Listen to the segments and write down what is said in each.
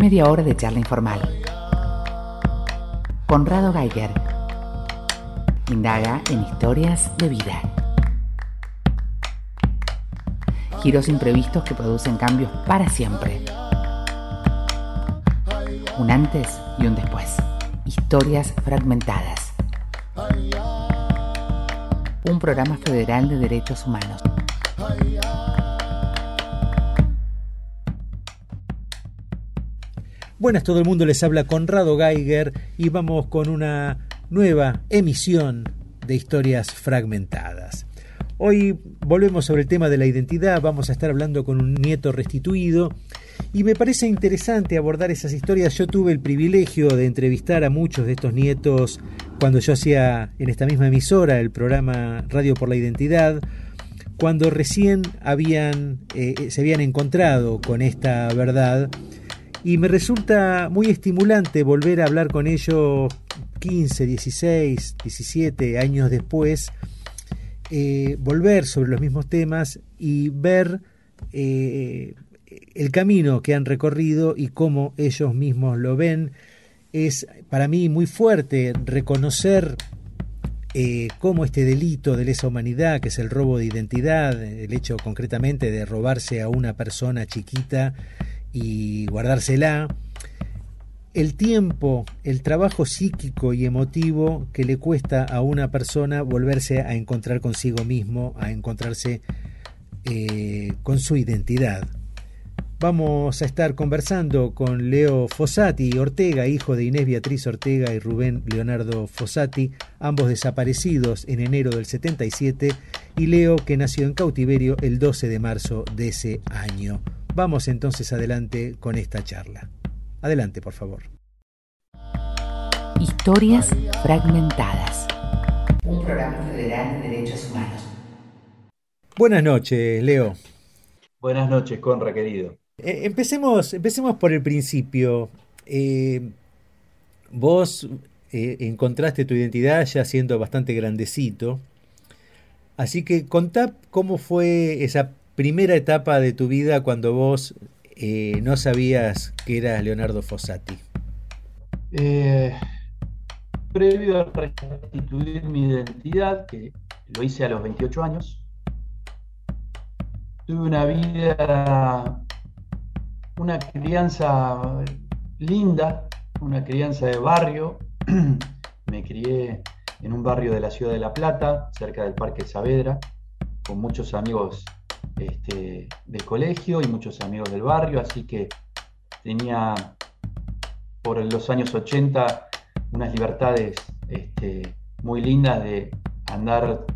Media hora de charla informal. Conrado Geiger. Indaga en historias de vida. Giros imprevistos que producen cambios para siempre. Un antes y un después. Historias fragmentadas. Un programa federal de derechos humanos. Buenas, todo el mundo les habla Conrado Geiger y vamos con una nueva emisión de historias fragmentadas. Hoy volvemos sobre el tema de la identidad, vamos a estar hablando con un nieto restituido y me parece interesante abordar esas historias. Yo tuve el privilegio de entrevistar a muchos de estos nietos cuando yo hacía en esta misma emisora el programa Radio por la Identidad, cuando recién habían, eh, se habían encontrado con esta verdad y me resulta muy estimulante volver a hablar con ellos 15, 16, 17 años después, eh, volver sobre los mismos temas y ver eh, el camino que han recorrido y cómo ellos mismos lo ven. Es para mí muy fuerte reconocer eh, cómo este delito de lesa humanidad, que es el robo de identidad, el hecho concretamente de robarse a una persona chiquita, y guardársela, el tiempo, el trabajo psíquico y emotivo que le cuesta a una persona volverse a encontrar consigo mismo, a encontrarse eh, con su identidad. Vamos a estar conversando con Leo Fossati Ortega, hijo de Inés Beatriz Ortega y Rubén Leonardo Fossati, ambos desaparecidos en enero del 77, y Leo que nació en cautiverio el 12 de marzo de ese año. Vamos entonces adelante con esta charla. Adelante, por favor. Historias fragmentadas. Un programa federal de derechos humanos. Buenas noches, Leo. Buenas noches, Conra, querido. Eh, empecemos, empecemos por el principio. Eh, vos eh, encontraste tu identidad ya siendo bastante grandecito. Así que contá cómo fue esa primera etapa de tu vida cuando vos eh, no sabías que eras Leonardo Fossati? Eh, previo a restituir mi identidad, que lo hice a los 28 años, tuve una vida, una crianza linda, una crianza de barrio. Me crié en un barrio de la ciudad de La Plata, cerca del Parque Saavedra, con muchos amigos este, del colegio y muchos amigos del barrio, así que tenía por los años 80 unas libertades este, muy lindas de andar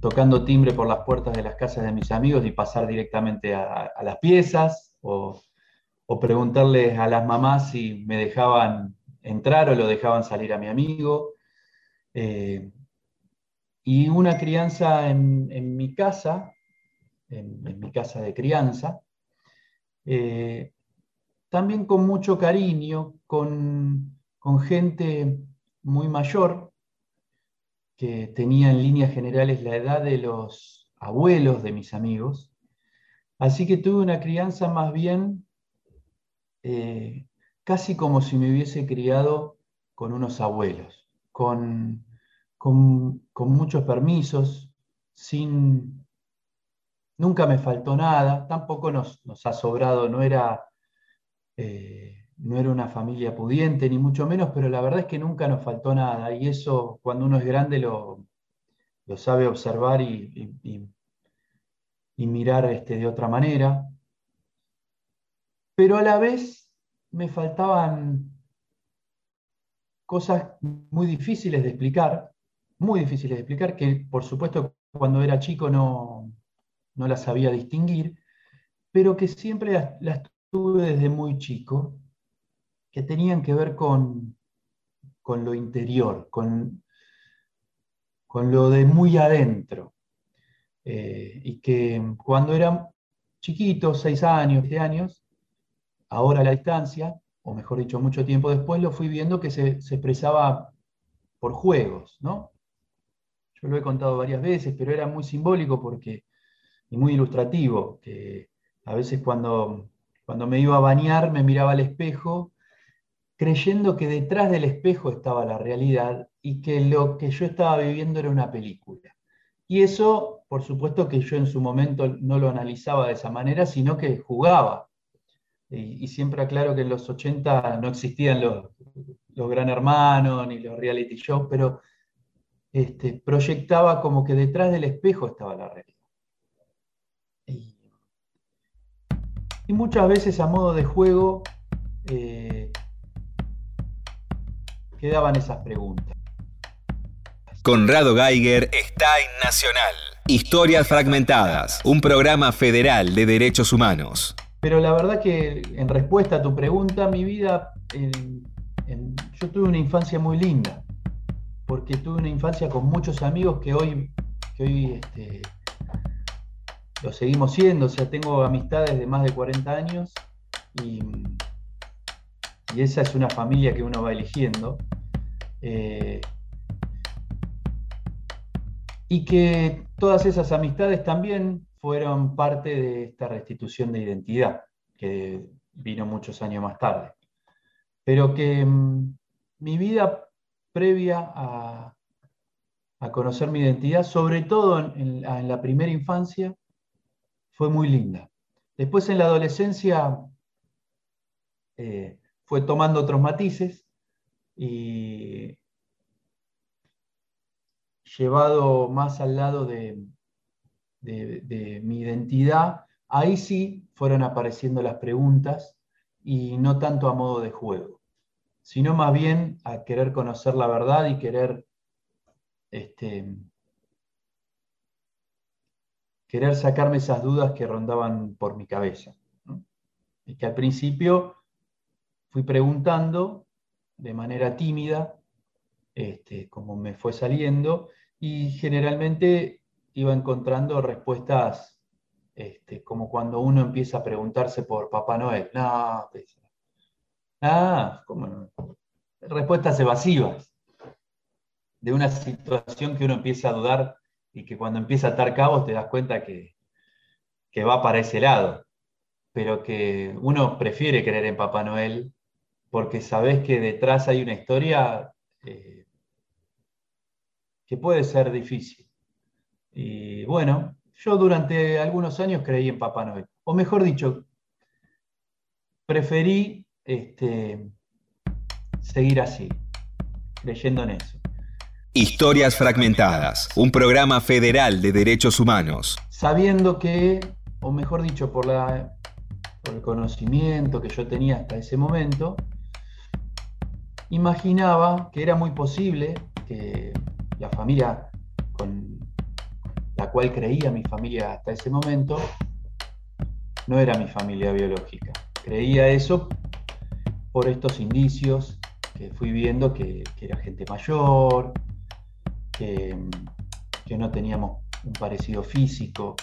tocando timbre por las puertas de las casas de mis amigos y pasar directamente a, las piezas o, preguntarles a las mamás si me dejaban entrar o lo dejaban salir a mi amigo. Eh, y una crianza en mi casa en, mi casa de crianza, eh, también con mucho cariño, con, gente muy mayor, que tenía en líneas generales la edad de los abuelos de mis amigos. Así que tuve una crianza más bien eh, casi como si me hubiese criado con unos abuelos, con, con muchos permisos, sin, nunca me faltó nada, tampoco nos, ha sobrado, no era, eh, no era una familia pudiente, ni mucho menos, pero la verdad es que nunca nos faltó nada. Y eso cuando uno es grande lo, lo sabe observar y, y, mirar este, de otra manera. Pero a la vez me faltaban cosas muy difíciles de explicar, muy difíciles de explicar, que por supuesto cuando era chico no, no las sabía distinguir, pero que siempre las, tuve desde muy chico, que tenían que ver con, con lo interior, con, con lo de muy adentro. Eh, y que cuando era chiquito, seis años, siete años, ahora a la distancia, o mejor dicho, mucho tiempo después, lo fui viendo que se, se expresaba por juegos, ¿no? Yo lo he contado varias veces, pero era muy simbólico porque y muy ilustrativo, que a veces cuando Cuando me iba a bañar me miraba al espejo creyendo que detrás del espejo estaba la realidad y que lo que yo estaba viviendo era una película. Y eso, por supuesto que yo en su momento no lo analizaba de esa manera, sino que jugaba. Y, siempre aclaro que en los 80 no existían los, los Gran Hermanos ni los reality shows, pero este, proyectaba como que detrás del espejo estaba la realidad. Muchas veces a modo de juego eh, quedaban esas preguntas. Conrado Geiger está en Nacional. Historias Fragmentadas, un programa federal de derechos humanos. Pero la verdad que en respuesta a tu pregunta, mi vida, yo tuve una infancia muy linda, porque tuve una infancia con muchos amigos que hoy, que hoy este, lo seguimos siendo, o sea, tengo amistades de más de 40 años y esa es una familia que uno va eligiendo. Eh, y que todas esas amistades también fueron parte de esta restitución de identidad, que vino muchos años más tarde. Pero que mm, mi vida previa a, conocer mi identidad, sobre todo en, la primera infancia, fue muy linda. Después en la adolescencia eh, fue tomando otros matices y llevado más al lado de, mi identidad, ahí sí fueron apareciendo las preguntas y no tanto a modo de juego, sino más bien a querer conocer la verdad y querer, este, querer sacarme esas dudas que rondaban por mi cabeza. Y que al principio fui preguntando de manera tímida, este, como me fue saliendo, y generalmente iba encontrando respuestas este, como cuando uno empieza a preguntarse por Papá Noel. No, ah, ¿cómo Respuestas evasivas de una situación que uno empieza a dudar y que cuando empieza a atar cabos te das cuenta que, que va para ese lado, pero que uno prefiere creer en Papá Noel porque sabes que detrás hay una historia eh, que puede ser difícil. Y bueno, yo durante algunos años creí en Papá Noel, o mejor dicho, preferí este, seguir así, creyendo en eso. Historias Fragmentadas, un programa federal de derechos humanos. Sabiendo que, o mejor dicho, por, el conocimiento que yo tenía hasta ese momento, imaginaba que era muy posible que la familia con la cual creía mi familia hasta ese momento no era mi familia biológica. Creía eso por estos indicios que fui viendo que, era gente mayor, que, no teníamos un parecido físico.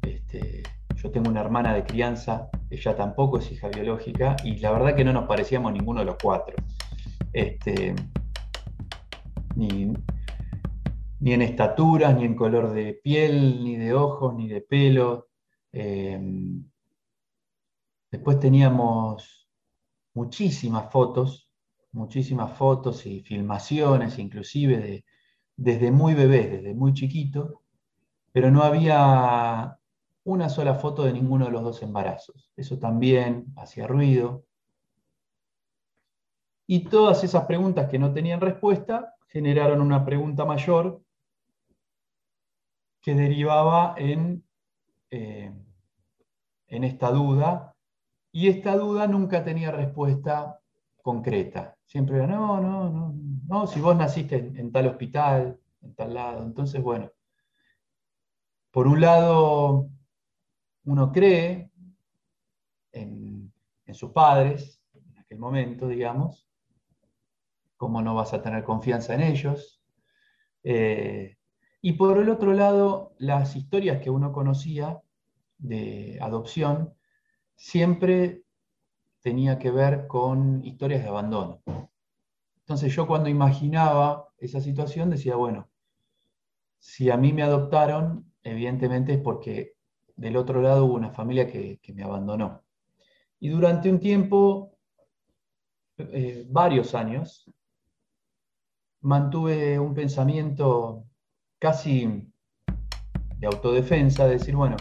Este, yo tengo una hermana de crianza, ella tampoco es hija biológica, y la verdad que no nos parecíamos ninguno de los cuatro este, ni, en estaturas, ni en color de piel, ni de ojos, ni de pelo. Em, después teníamos muchísimas fotos, muchísimas fotos y filmaciones, inclusive de, desde muy bebés, desde muy chiquitos, pero no había una sola foto de ninguno de los dos embarazos. Eso también hacía ruido. Y todas esas preguntas que no tenían respuesta generaron una pregunta mayor que derivaba en, eh, en esta duda. Y esta duda nunca tenía respuesta concreta. Siempre no, no, no, no, si vos naciste en, tal hospital, en tal lado. Entonces, bueno, por un lado, uno cree en, en sus padres, en aquel momento, digamos, ¿Cómo no vas a tener confianza en ellos? Eh, y por el otro lado, las historias que uno conocía de adopción siempre tenía que ver con historias de abandono. Entonces yo cuando imaginaba esa situación decía, bueno, si a mí me adoptaron, evidentemente es porque del otro lado hubo una familia que, me abandonó. Y durante un tiempo, eh, varios años, mantuve un pensamiento casi de autodefensa, de decir, bueno,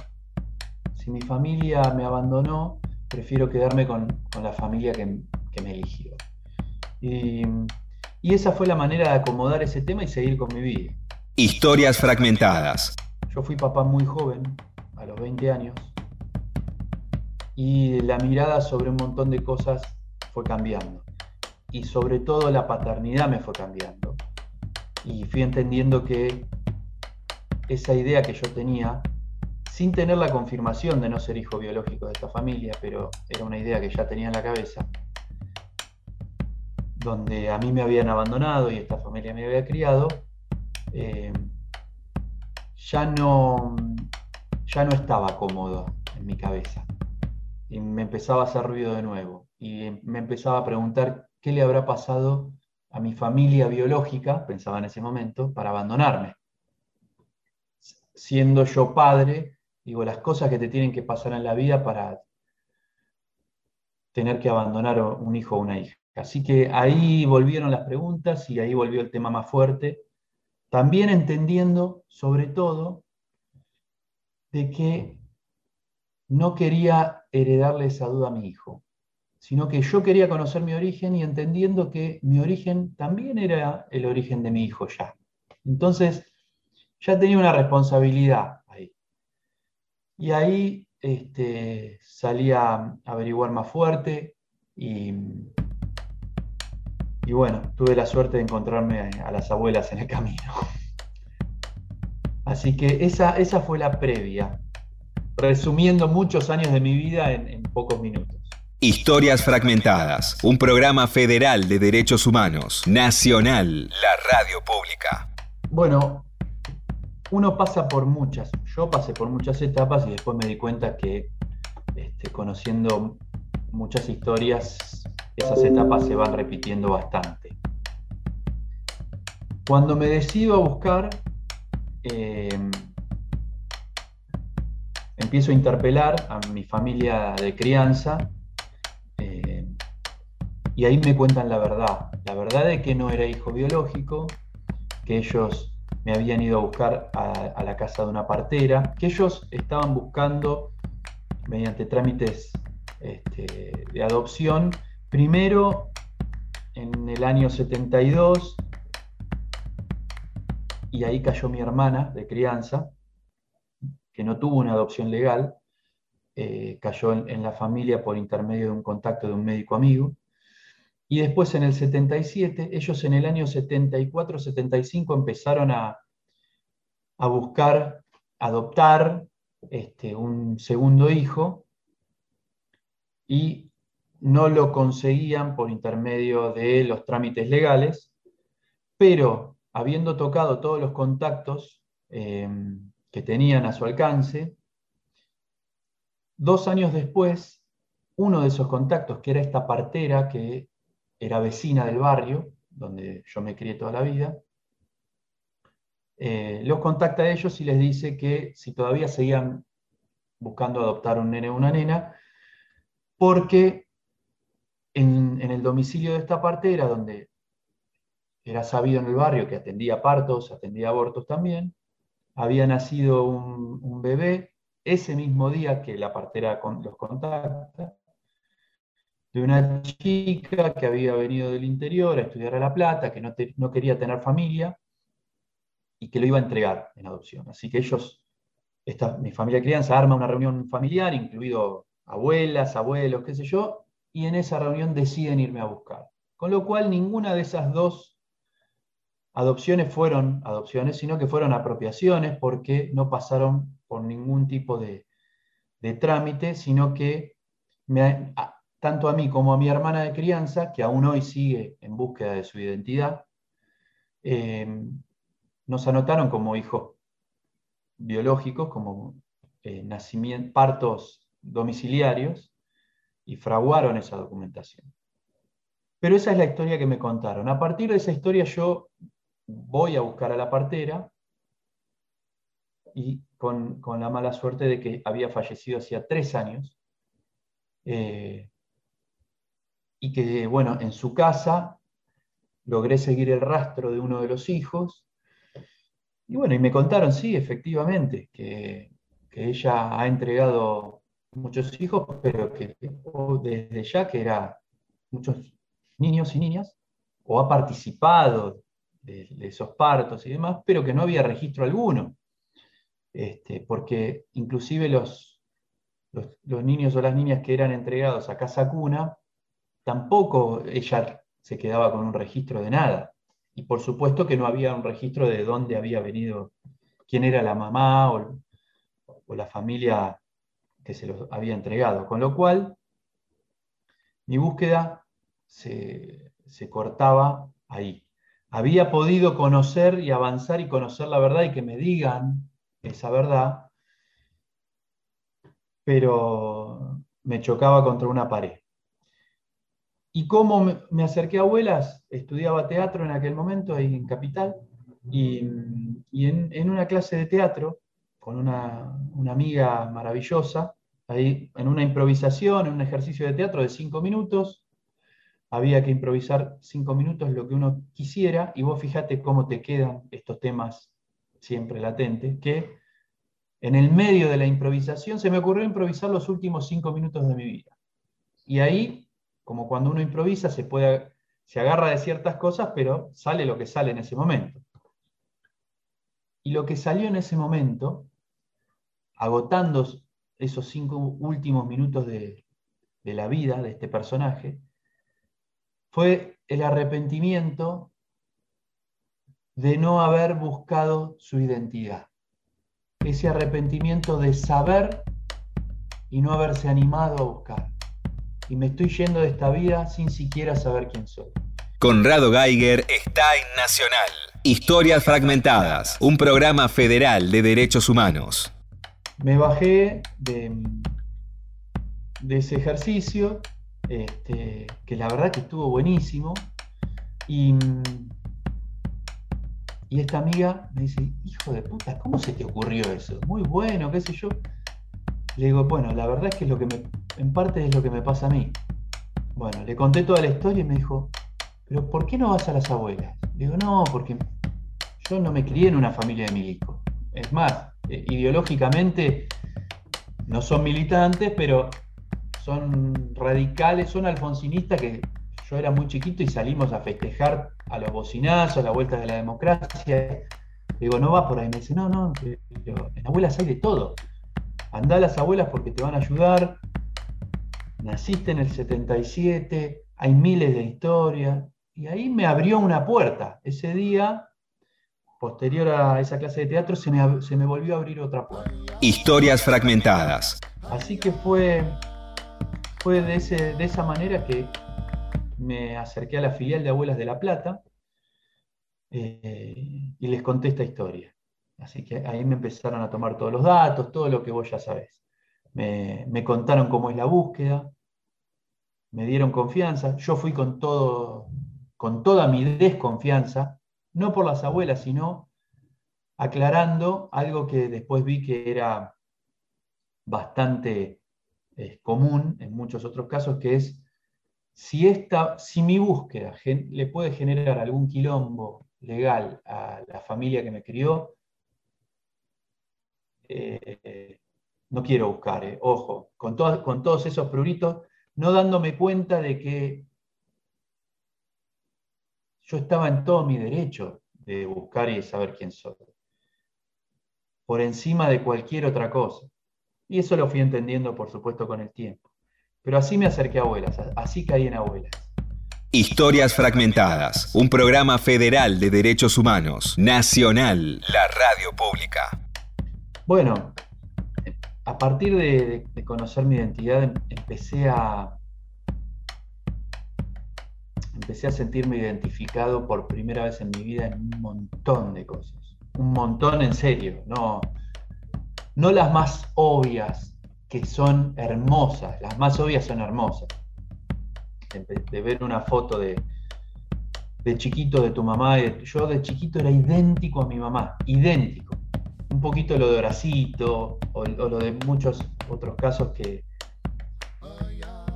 si mi familia me abandonó, prefiero quedarme con, la familia que, me eligió. Y, y esa fue la manera de acomodar ese tema y seguir con mi vida. Historias fragmentadas. Yo fui papá muy joven, a los 20 años, y la mirada sobre un montón de cosas fue cambiando. Y sobre todo la paternidad me fue cambiando. Y fui entendiendo que esa idea que yo tenía, sin tener la confirmación de no ser hijo biológico de esta familia, pero era una idea que ya tenía en la cabeza, donde a mí me habían abandonado y esta familia me había criado, eh, ya, no, ya no estaba cómodo en mi cabeza. Y me empezaba a hacer ruido de nuevo. Y me empezaba a preguntar qué le habrá pasado a mi familia biológica, pensaba en ese momento, para abandonarme siendo yo padre, digo, las cosas que te tienen que pasar en la vida para tener que abandonar un hijo o una hija. Así que ahí volvieron las preguntas y ahí volvió el tema más fuerte, también entendiendo, sobre todo, de que no quería heredarle esa duda a mi hijo, sino que yo quería conocer mi origen y entendiendo que mi origen también era el origen de mi hijo ya. Entonces, ya tenía una responsabilidad. Y ahí este, salí a averiguar más fuerte y, y bueno, tuve la suerte de encontrarme a las abuelas en el camino. Así que esa, esa fue la previa, resumiendo muchos años de mi vida en, en pocos minutos. Historias Fragmentadas, un programa federal de derechos humanos, nacional, la radio pública. Bueno, uno pasa por muchas, yo pasé por muchas etapas y después me di cuenta que este, conociendo muchas historias, esas etapas se van repitiendo bastante. Cuando me decido a buscar, em, empiezo a interpelar a mi familia de crianza em, y ahí me cuentan la verdad. La verdad de que no era hijo biológico, que ellos me habían ido a buscar a, la casa de una partera, que ellos estaban buscando, mediante trámites este, de adopción, primero en el año 72, y ahí cayó mi hermana de crianza, que no tuvo una adopción legal, eh, cayó en, la familia por intermedio de un contacto de un médico amigo. Y después en el 77, ellos en el año 74-75 empezaron a, buscar adoptar este, un segundo hijo y no lo conseguían por intermedio de los trámites legales, pero habiendo tocado todos los contactos em, que tenían a su alcance, dos años después, uno de esos contactos, que era esta partera que era vecina del barrio, donde yo me crié toda la vida, eh, los contacta a ellos y les dice que si todavía seguían buscando adoptar un nene o una nena, porque en, el domicilio de esta partera, donde era sabido en el barrio que atendía partos, atendía abortos también, había nacido un, un bebé. Ese mismo día que la partera los contacta, de una chica que había venido del interior a estudiar a La Plata, que no, quería tener familia y que lo iba a entregar en adopción. Así que ellos, esta, mi familia crianza, arma una reunión familiar, incluido abuelas, abuelos, qué sé yo, y en esa reunión deciden irme a buscar. Con lo cual ninguna de esas dos adopciones fueron adopciones, sino que fueron apropiaciones porque no pasaron por ningún tipo de, de trámite, sino que me, tanto a mí como a mi hermana de crianza, que aún hoy sigue en búsqueda de su identidad, eh, nos anotaron como hijos biológicos, como eh, partos domiciliarios, y fraguaron esa documentación. Pero esa es la historia que me contaron. A partir de esa historia yo voy a buscar a la partera y con, la mala suerte de que había fallecido hacía tres años. Eh, y que, bueno, en su casa logré seguir el rastro de uno de los hijos. Y bueno, y me contaron, sí, efectivamente, que, que ella ha entregado muchos hijos, pero que desde ya que era muchos niños y niñas, o ha participado de, esos partos y demás, pero que no había registro alguno. Este, porque inclusive los, los, niños o las niñas que eran entregados a casa cuna, tampoco ella se quedaba con un registro de nada. Y por supuesto que no había un registro de dónde había venido, quién era la mamá o, la familia que se los había entregado. Con lo cual, mi búsqueda se, se cortaba ahí. Había podido conocer y avanzar y conocer la verdad y que me digan esa verdad, pero me chocaba contra una pared. ¿Y cómo me acerqué a abuelas? Estudiaba teatro en aquel momento ahí en Capital y, en, una clase de teatro con una, una, amiga maravillosa, ahí en una improvisación, en un ejercicio de teatro de cinco minutos, había que improvisar cinco minutos lo que uno quisiera y vos fíjate cómo te quedan estos temas siempre latentes, que en el medio de la improvisación se me ocurrió improvisar los últimos cinco minutos de mi vida. Y ahí, como cuando uno improvisa, se, puede, se agarra de ciertas cosas, pero sale lo que sale en ese momento. Y lo que salió en ese momento, agotando esos cinco últimos minutos de, de la vida de este personaje, fue el arrepentimiento de no haber buscado su identidad. Ese arrepentimiento de saber y no haberse animado a buscar. Y me estoy yendo de esta vida sin siquiera saber quién soy. Conrado Geiger está en Nacional. Historias Fragmentadas, un programa federal de derechos humanos. Me bajé de, de ese ejercicio este, que la verdad que estuvo buenísimo. Y, y esta amiga me dice, hijo de puta, ¿cómo se te ocurrió eso? Muy bueno, qué sé yo. Le digo, bueno, la verdad es que, lo que me, en parte es lo que me pasa a mí. Bueno, le conté toda la historia y me dijo, pero ¿por qué no vas a las abuelas? Le digo, no, porque yo no me crié en una familia de milicos. Es más, eh, ideológicamente no son militantes, pero son radicales, son alfonsinistas que yo era muy chiquito y salimos a festejar a los bocinazos, a la vuelta de la democracia. Digo, no va por ahí. Me dice, no, no, en abuelas hay de todo. Andá a las abuelas porque te van a ayudar. Naciste en el 77, hay miles de historias. Y ahí me abrió una puerta. Ese día, posterior a esa clase de teatro, se me, se me volvió a abrir otra puerta. Historias fragmentadas. Así que fue fue de, esa manera que me acerqué a la filial de Abuelas de La Plata eh, y les conté esta historia. Así que ahí me empezaron a tomar todos los datos, todo lo que vos ya sabés. Me, contaron cómo es la búsqueda, me dieron confianza. Yo fui con, todo, con toda mi desconfianza, no por las abuelas, sino aclarando algo que después vi que era bastante común en muchos otros casos, que es si, esta, si mi búsqueda le puede generar algún quilombo legal a la familia que me crió, eh, no quiero buscar, eh, ojo, con, con todos esos pruritos, no dándome cuenta de que yo estaba en todo mi derecho de buscar y saber quién soy, por encima de cualquier otra cosa. Y eso lo fui entendiendo, por supuesto, con el tiempo. Pero así me acerqué a abuelas, así caí en abuelas. Historias Fragmentadas, un programa federal de derechos humanos, nacional, la radio pública. Bueno, a partir de, conocer mi identidad em, empecé a, empecé a sentirme identificado por primera vez en mi vida en un montón de cosas. Un montón en serio, no, no las más obvias, que son hermosas, las más obvias son hermosas. De, ver una foto de, de chiquito de tu mamá, yo de chiquito era idéntico a mi mamá, idéntico. Poquito lo de Horacito, o, lo de muchos otros casos que,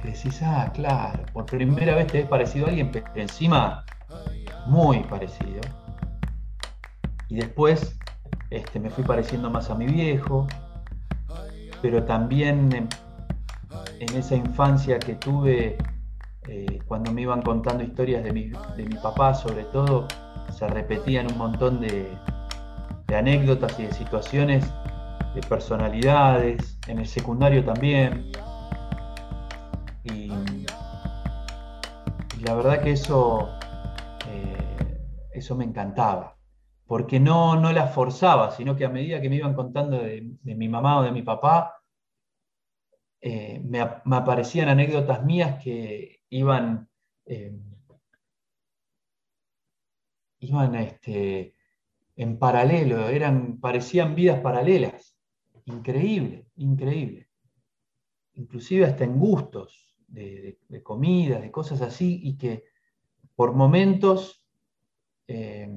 decís, ah, claro, por primera vez te ves parecido a alguien, pero encima muy parecido. Y después este, me fui pareciendo más a mi viejo, pero también en, esa infancia que tuve, eh, cuando me iban contando historias de mi, papá, sobre todo, se repetían un montón de, anécdotas y de situaciones, de personalidades, en el secundario también. Y, la verdad que eso, eh, eso me encantaba porque no, no las forzaba, sino que a medida que me iban contando de, mi mamá o de mi papá, eh, me, aparecían anécdotas mías que iban, eh, iban este, en paralelo, eran, parecían vidas paralelas. Increíble, increíble. Inclusive hasta en gustos de, comida, de cosas así, y que por momentos eh,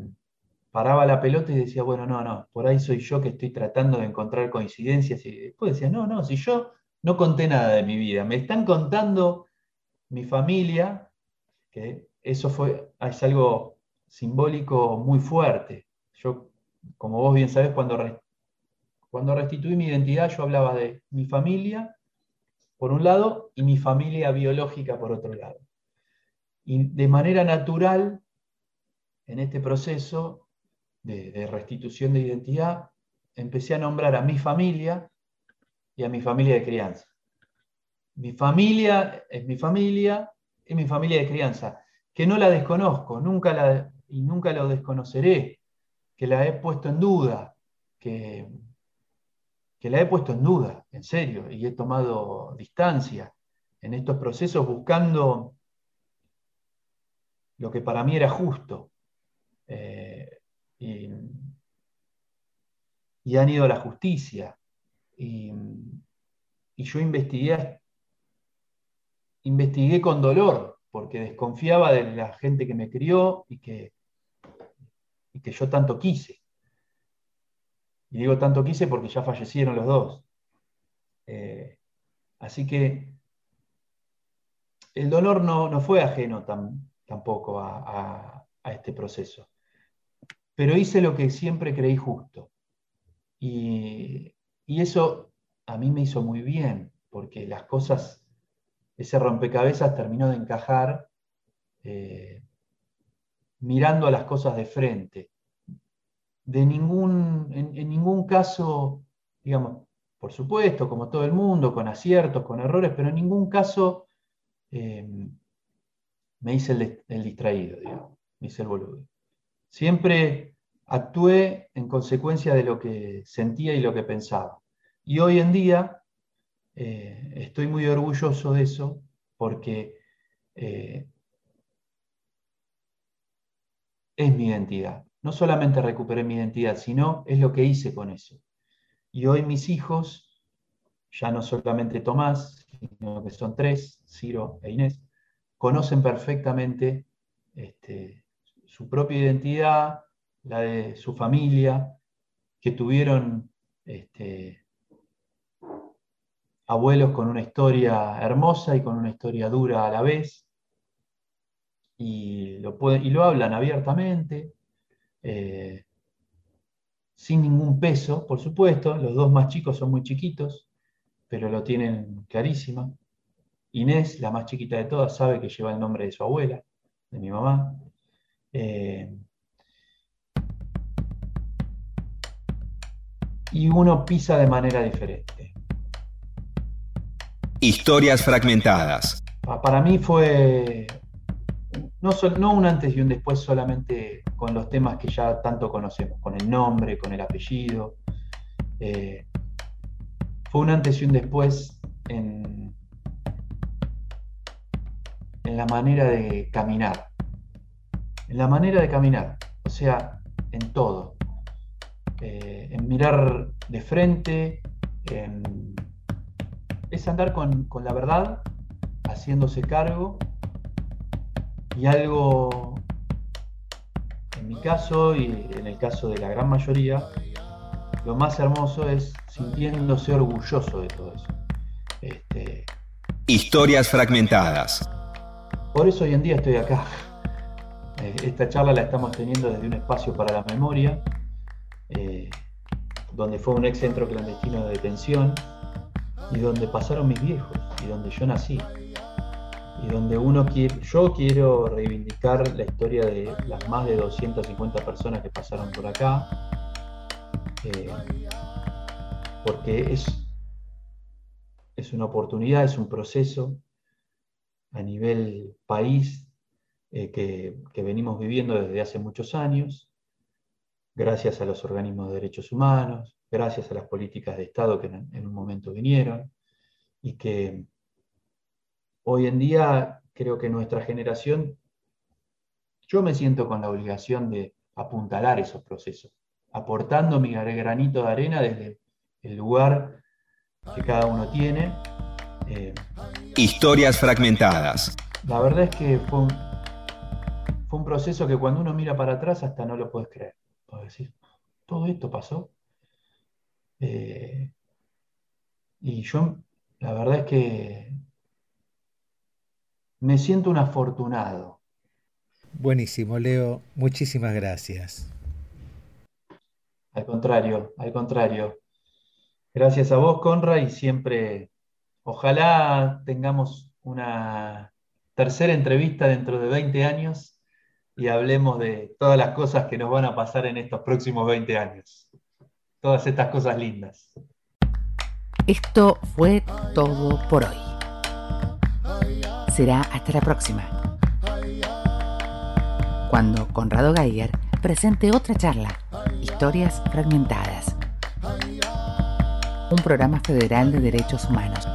paraba la pelota y decía, bueno, no, no, por ahí soy yo que estoy tratando de encontrar coincidencias y después decía, no, no, si yo no conté nada de mi vida, me están contando mi familia, que eso fue, es algo simbólico muy fuerte. Yo, como vos bien sabés, cuando, cuando restituí mi identidad, yo hablaba de mi familia, por un lado, y mi familia biológica, por otro lado. Y de manera natural, en este proceso, de, restitución de identidad, empecé a nombrar a mi familia y a mi familia de crianza. Mi familia es mi familia y mi familia de crianza, que no la desconozco, nunca la, y nunca lo desconoceré, que la he puesto en duda, que, la he puesto en duda, en serio, y he tomado distancia en estos procesos buscando lo que para mí era justo. Eh, y, han ido a la justicia. Y, yo investigué, investigué con dolor, porque desconfiaba de la gente que me crió y que, y que yo tanto quise. Y digo tanto quise porque ya fallecieron los dos. Eh, así que el dolor no, fue ajeno tampoco a, este proceso pero hice lo que siempre creí justo. Y, eso a mí me hizo muy bien, porque las cosas, ese rompecabezas terminó de encajar eh, mirando a las cosas de frente. De ningún, en, ningún caso, digamos, por supuesto, como todo el mundo, con aciertos, con errores, pero en ningún caso eh, me hice el, distraído, digamos, me hice el boludo. Siempre actué en consecuencia de lo que sentía y lo que pensaba. Y hoy en día eh, estoy muy orgulloso de eso porque eh, es mi identidad. No solamente recuperé mi identidad, sino es lo que hice con eso. Y hoy mis hijos, ya no solamente Tomás, sino que son tres, Ciro e Inés, conocen perfectamente este, su propia identidad, la de su familia, que tuvieron este, abuelos con una historia hermosa y con una historia dura a la vez, y lo, y lo hablan abiertamente, eh, sin ningún peso, por supuesto, los dos más chicos son muy chiquitos, pero lo tienen clarísimo. Inés, la más chiquita de todas, sabe que lleva el nombre de su abuela, de mi mamá. Eh, y uno pisa de manera diferente. Historias fragmentadas. Para mí fue no, no un antes y un después solamente con los temas que ya tanto conocemos, con el nombre, con el apellido. Eh, fue un antes y un después en, en la manera de caminar en la manera de caminar, o sea, en todo. Eh, en mirar de frente, es andar con, la verdad, haciéndose cargo y algo, en mi caso y en el caso de la gran mayoría, lo más hermoso es sintiéndose orgulloso de todo eso. Este, Historias fragmentadas. Por eso hoy en día estoy acá. Eh, esta charla la estamos teniendo desde un espacio para la memoria, eh, donde fue un ex centro clandestino de detención y donde pasaron mis viejos y donde yo nací. Y donde uno quiere, yo quiero reivindicar la historia de las más de 250 personas que pasaron por acá, eh, porque es, es una oportunidad, es un proceso a nivel país eh, que, venimos viviendo desde hace muchos años, gracias a los organismos de derechos humanos, gracias a las políticas de Estado que en, un momento vinieron, y que hoy en día creo que nuestra generación, yo me siento con la obligación de apuntalar esos procesos, aportando mi granito de arena desde el lugar que cada uno tiene. Eh, Historias fragmentadas. La verdad es que fue un, fue un proceso que cuando uno mira para atrás hasta no lo puedes creer. Puedes decir, todo esto pasó. Eh, y yo, la verdad es que me siento un afortunado. Buenísimo, Leo. Muchísimas gracias. Al contrario, al contrario. Gracias a vos, Conra, y siempre, ojalá tengamos una tercera entrevista dentro de 20 años y hablemos de todas las cosas que nos van a pasar en estos próximos 20 años. Todas estas cosas lindas. Esto fue todo por hoy. Será hasta la próxima. Cuando Conrado Geiger presente otra charla, Historias Fragmentadas un programa federal de derechos humanos.